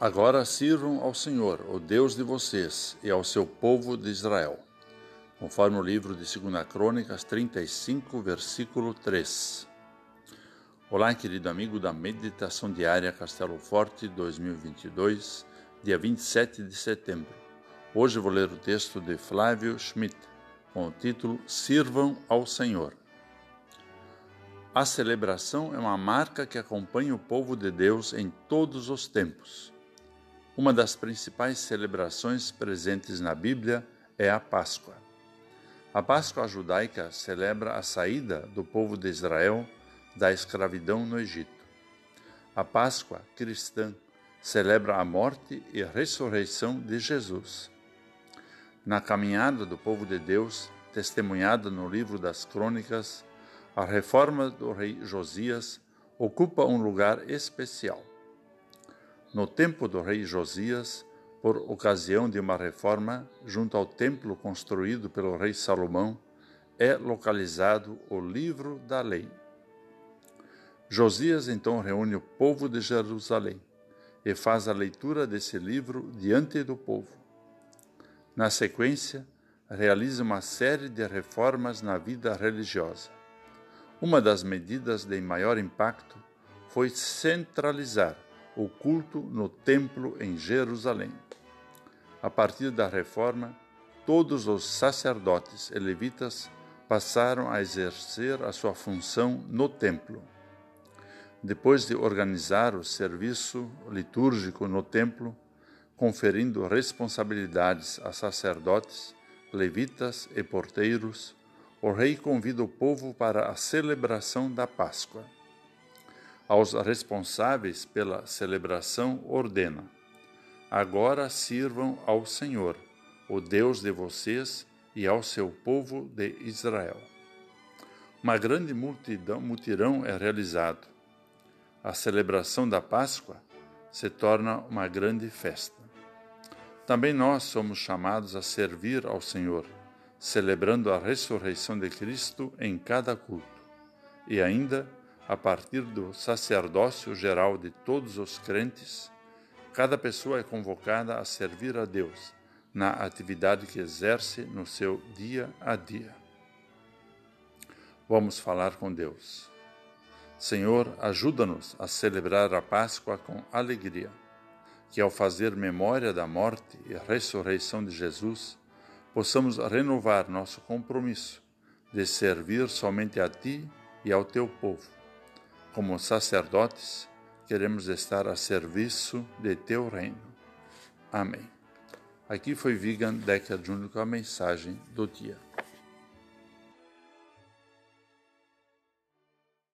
Agora sirvam ao Senhor, o Deus de vocês, e ao seu povo de Israel, conforme o livro de 2 Crônicas 35, versículo 3. Olá, querido amigo da Meditação Diária Castelo Forte 2022, dia 27 de setembro. Hoje vou ler o texto de Flávio Schmidt, com o título Sirvam ao Senhor. A celebração é uma marca que acompanha o povo de Deus em todos os tempos. Uma das principais celebrações presentes na Bíblia é a Páscoa. A Páscoa judaica celebra a saída do povo de Israel da escravidão no Egito. A Páscoa cristã celebra a morte e a ressurreição de Jesus. Na caminhada do povo de Deus, testemunhada no livro das Crônicas, a reforma do rei Josias ocupa um lugar especial. No tempo do rei Josias, por ocasião de uma reforma, junto ao templo construído pelo rei Salomão, é localizado o livro da lei. Josias então reúne o povo de Jerusalém e faz a leitura desse livro diante do povo. Na sequência, realiza uma série de reformas na vida religiosa. Uma das medidas de maior impacto foi centralizar o culto no templo em Jerusalém. A partir da reforma, todos os sacerdotes e levitas passaram a exercer a sua função no templo. Depois de organizar o serviço litúrgico no templo, conferindo responsabilidades a sacerdotes, levitas e porteiros, o rei convida o povo para a celebração da Páscoa aos responsáveis pela celebração, ordena: Agora sirvam ao Senhor, o Deus de vocês, e ao seu povo de Israel. Uma grande multidão, mutirão é realizado. A celebração da Páscoa se torna uma grande festa. Também nós somos chamados a servir ao Senhor, celebrando a ressurreição de Cristo em cada culto. E ainda a partir do sacerdócio geral de todos os crentes, cada pessoa é convocada a servir a Deus na atividade que exerce no seu dia a dia. Vamos falar com Deus. Senhor, ajuda-nos a celebrar a Páscoa com alegria, que ao fazer memória da morte e ressurreição de Jesus, possamos renovar nosso compromisso de servir somente a Ti e ao Teu povo como sacerdotes, queremos estar a serviço de teu reino. Amém. Aqui foi Vigan Decker Júnior com a mensagem do dia.